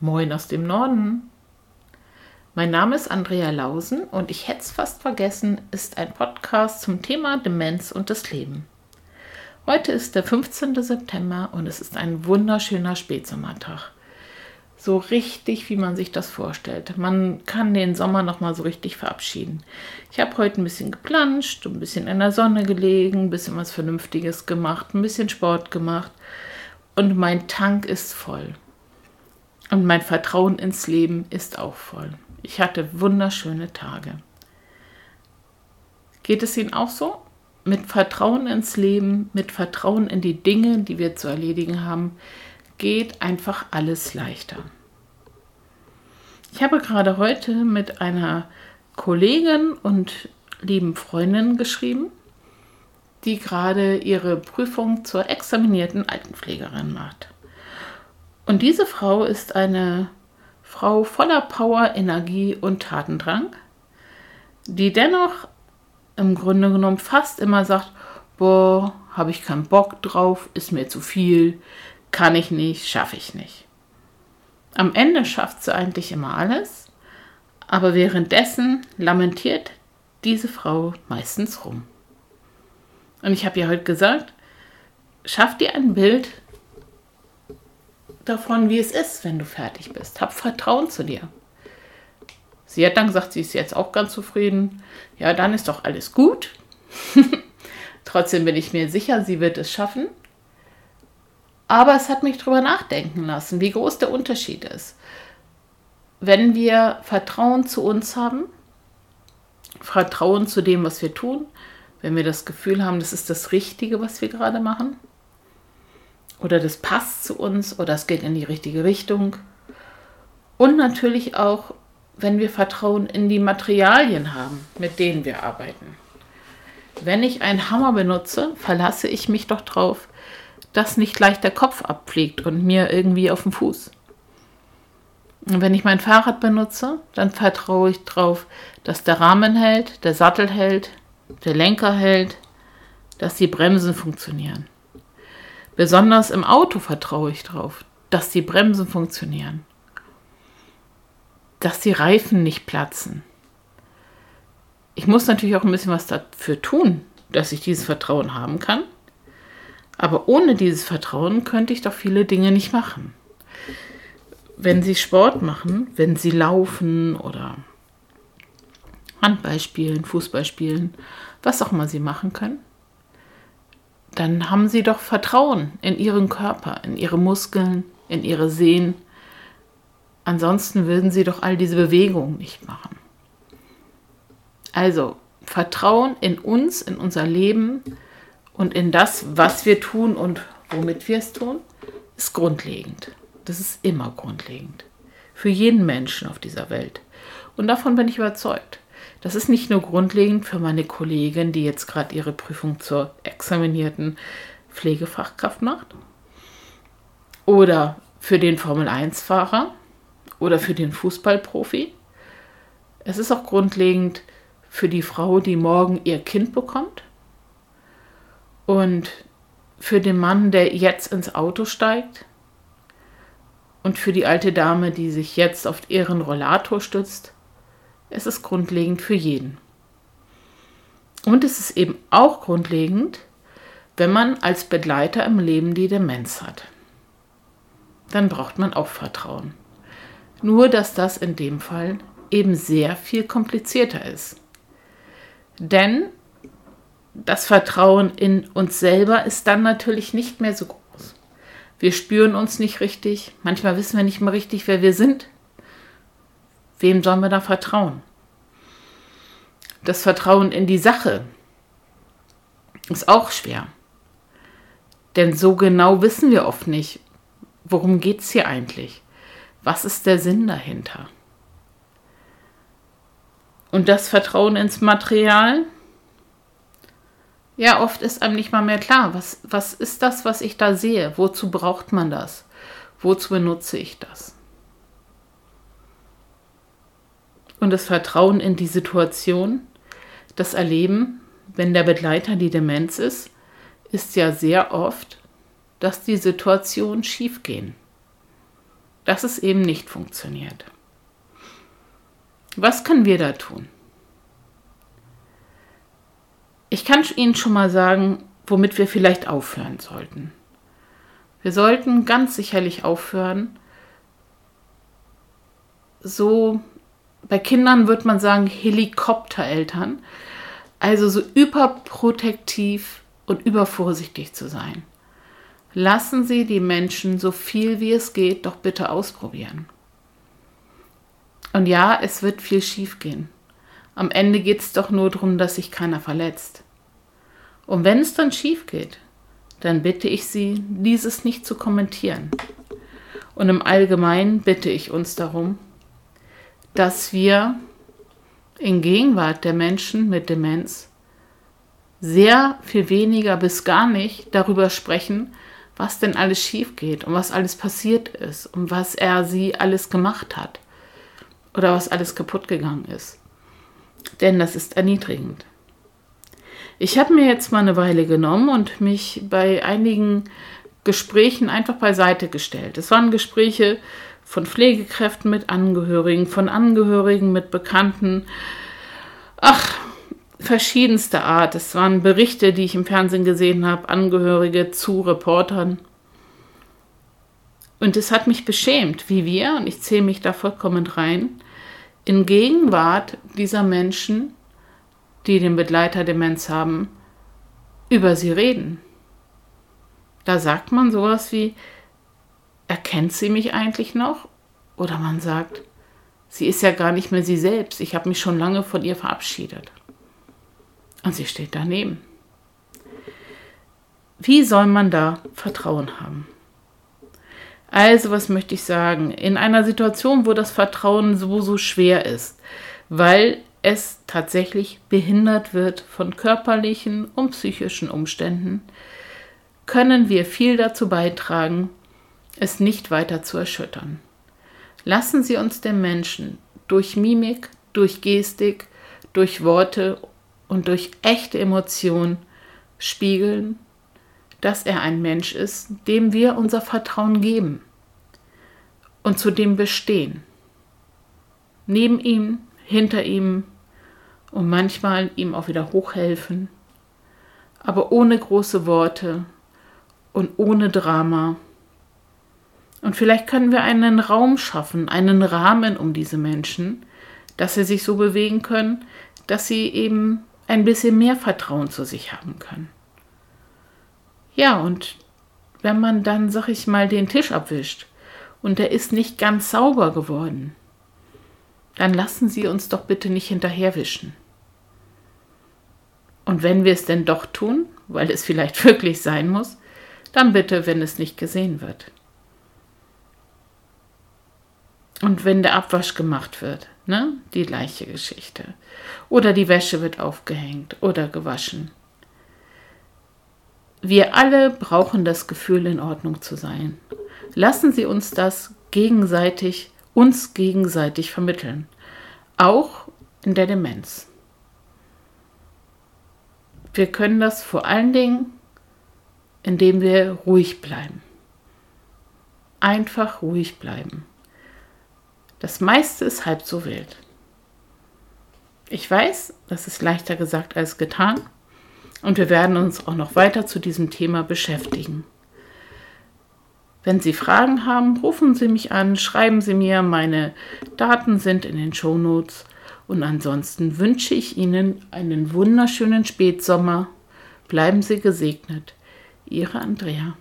Moin aus dem Norden. Mein Name ist Andrea Lausen und ich hätte es fast vergessen, ist ein Podcast zum Thema Demenz und das Leben. Heute ist der 15. September und es ist ein wunderschöner Spätsommertag. So richtig, wie man sich das vorstellt. Man kann den Sommer noch mal so richtig verabschieden. Ich habe heute ein bisschen geplanscht, ein bisschen in der Sonne gelegen, ein bisschen was Vernünftiges gemacht, ein bisschen Sport gemacht und mein Tank ist voll. Und mein Vertrauen ins Leben ist auch voll. Ich hatte wunderschöne Tage. Geht es Ihnen auch so? Mit Vertrauen ins Leben, mit Vertrauen in die Dinge, die wir zu erledigen haben, geht einfach alles leichter. Ich habe gerade heute mit einer Kollegin und lieben Freundin geschrieben, die gerade ihre Prüfung zur examinierten Altenpflegerin macht. Und diese Frau ist eine Frau voller Power, Energie und Tatendrang, die dennoch im Grunde genommen fast immer sagt, boah, habe ich keinen Bock drauf, ist mir zu viel, kann ich nicht, schaffe ich nicht. Am Ende schafft sie eigentlich immer alles, aber währenddessen lamentiert diese Frau meistens rum. Und ich habe ihr heute gesagt, schaff dir ein Bild davon, wie es ist, wenn du fertig bist. Hab Vertrauen zu dir. Sie hat dann gesagt, sie ist jetzt auch ganz zufrieden. Ja, dann ist doch alles gut. Trotzdem bin ich mir sicher, sie wird es schaffen. Aber es hat mich darüber nachdenken lassen, wie groß der Unterschied ist. Wenn wir Vertrauen zu uns haben, Vertrauen zu dem, was wir tun, wenn wir das Gefühl haben, das ist das Richtige, was wir gerade machen, oder das passt zu uns oder es geht in die richtige Richtung. Und natürlich auch, wenn wir Vertrauen in die Materialien haben, mit denen wir arbeiten. Wenn ich einen Hammer benutze, verlasse ich mich doch darauf, dass nicht gleich der Kopf abfliegt und mir irgendwie auf den Fuß. Und wenn ich mein Fahrrad benutze, dann vertraue ich darauf, dass der Rahmen hält, der Sattel hält, der Lenker hält, dass die Bremsen funktionieren. Besonders im Auto vertraue ich darauf, dass die Bremsen funktionieren, dass die Reifen nicht platzen. Ich muss natürlich auch ein bisschen was dafür tun, dass ich dieses Vertrauen haben kann. Aber ohne dieses Vertrauen könnte ich doch viele Dinge nicht machen. Wenn Sie Sport machen, wenn Sie laufen oder Handball spielen, Fußball spielen, was auch immer Sie machen können, dann haben sie doch Vertrauen in ihren Körper, in ihre Muskeln, in ihre Sehnen. Ansonsten würden sie doch all diese Bewegungen nicht machen. Also Vertrauen in uns, in unser Leben und in das, was wir tun und womit wir es tun, ist grundlegend. Das ist immer grundlegend. Für jeden Menschen auf dieser Welt. Und davon bin ich überzeugt. Das ist nicht nur grundlegend für meine Kollegin, die jetzt gerade ihre Prüfung zur examinierten Pflegefachkraft macht, oder für den Formel-1-Fahrer oder für den Fußballprofi. Es ist auch grundlegend für die Frau, die morgen ihr Kind bekommt. Und für den Mann, der jetzt ins Auto steigt. Und für die alte Dame, die sich jetzt auf ihren Rollator stützt es ist grundlegend für jeden. Und es ist eben auch grundlegend, wenn man als Begleiter im Leben die Demenz hat. Dann braucht man auch Vertrauen. Nur dass das in dem Fall eben sehr viel komplizierter ist. Denn das Vertrauen in uns selber ist dann natürlich nicht mehr so groß. Wir spüren uns nicht richtig, manchmal wissen wir nicht mehr richtig, wer wir sind. Wem sollen wir da vertrauen? Das Vertrauen in die Sache ist auch schwer. Denn so genau wissen wir oft nicht, worum geht es hier eigentlich? Was ist der Sinn dahinter? Und das Vertrauen ins Material? Ja, oft ist einem nicht mal mehr klar, was, was ist das, was ich da sehe? Wozu braucht man das? Wozu benutze ich das? und das Vertrauen in die Situation, das Erleben, wenn der Begleiter die Demenz ist, ist ja sehr oft, dass die Situationen schiefgehen. dass es eben nicht funktioniert. Was können wir da tun? Ich kann Ihnen schon mal sagen, womit wir vielleicht aufhören sollten. Wir sollten ganz sicherlich aufhören, so bei Kindern würde man sagen Helikoptereltern, also so überprotektiv und übervorsichtig zu sein. Lassen Sie die Menschen so viel wie es geht doch bitte ausprobieren. Und ja, es wird viel schiefgehen. Am Ende geht es doch nur darum, dass sich keiner verletzt. Und wenn es dann schief geht, dann bitte ich Sie, dieses nicht zu kommentieren. Und im Allgemeinen bitte ich uns darum, dass wir in Gegenwart der Menschen mit Demenz sehr viel weniger bis gar nicht darüber sprechen, was denn alles schief geht und was alles passiert ist und was er sie alles gemacht hat oder was alles kaputt gegangen ist. Denn das ist erniedrigend. Ich habe mir jetzt mal eine Weile genommen und mich bei einigen Gesprächen einfach beiseite gestellt. Es waren Gespräche von Pflegekräften mit Angehörigen, von Angehörigen mit Bekannten. Ach, verschiedenste Art. Es waren Berichte, die ich im Fernsehen gesehen habe, Angehörige zu Reportern. Und es hat mich beschämt, wie wir, und ich zähle mich da vollkommen rein, in Gegenwart dieser Menschen, die den Begleiter Demenz haben, über sie reden. Da sagt man sowas wie, erkennt sie mich eigentlich noch? Oder man sagt, sie ist ja gar nicht mehr sie selbst, ich habe mich schon lange von ihr verabschiedet. Und sie steht daneben. Wie soll man da Vertrauen haben? Also, was möchte ich sagen? In einer Situation, wo das Vertrauen so, so schwer ist, weil es tatsächlich behindert wird von körperlichen und psychischen Umständen, können wir viel dazu beitragen, es nicht weiter zu erschüttern. Lassen Sie uns den Menschen durch Mimik, durch Gestik, durch Worte und durch echte Emotionen spiegeln, dass er ein Mensch ist, dem wir unser Vertrauen geben und zu dem bestehen. Neben ihm, hinter ihm und manchmal ihm auch wieder hochhelfen, aber ohne große Worte und ohne Drama und vielleicht können wir einen Raum schaffen, einen Rahmen um diese Menschen, dass sie sich so bewegen können, dass sie eben ein bisschen mehr Vertrauen zu sich haben können. Ja, und wenn man dann, sag ich mal, den Tisch abwischt und der ist nicht ganz sauber geworden, dann lassen Sie uns doch bitte nicht hinterherwischen. Und wenn wir es denn doch tun, weil es vielleicht wirklich sein muss, dann bitte, wenn es nicht gesehen wird. Und wenn der Abwasch gemacht wird, ne, die gleiche Geschichte. Oder die Wäsche wird aufgehängt oder gewaschen. Wir alle brauchen das Gefühl, in Ordnung zu sein. Lassen Sie uns das gegenseitig, uns gegenseitig vermitteln. Auch in der Demenz. Wir können das vor allen Dingen, indem wir ruhig bleiben. Einfach ruhig bleiben. Das meiste ist halb so wild. Ich weiß, das ist leichter gesagt als getan und wir werden uns auch noch weiter zu diesem Thema beschäftigen. Wenn Sie Fragen haben, rufen Sie mich an, schreiben Sie mir, meine Daten sind in den Shownotes und ansonsten wünsche ich Ihnen einen wunderschönen Spätsommer. Bleiben Sie gesegnet. Ihre Andrea.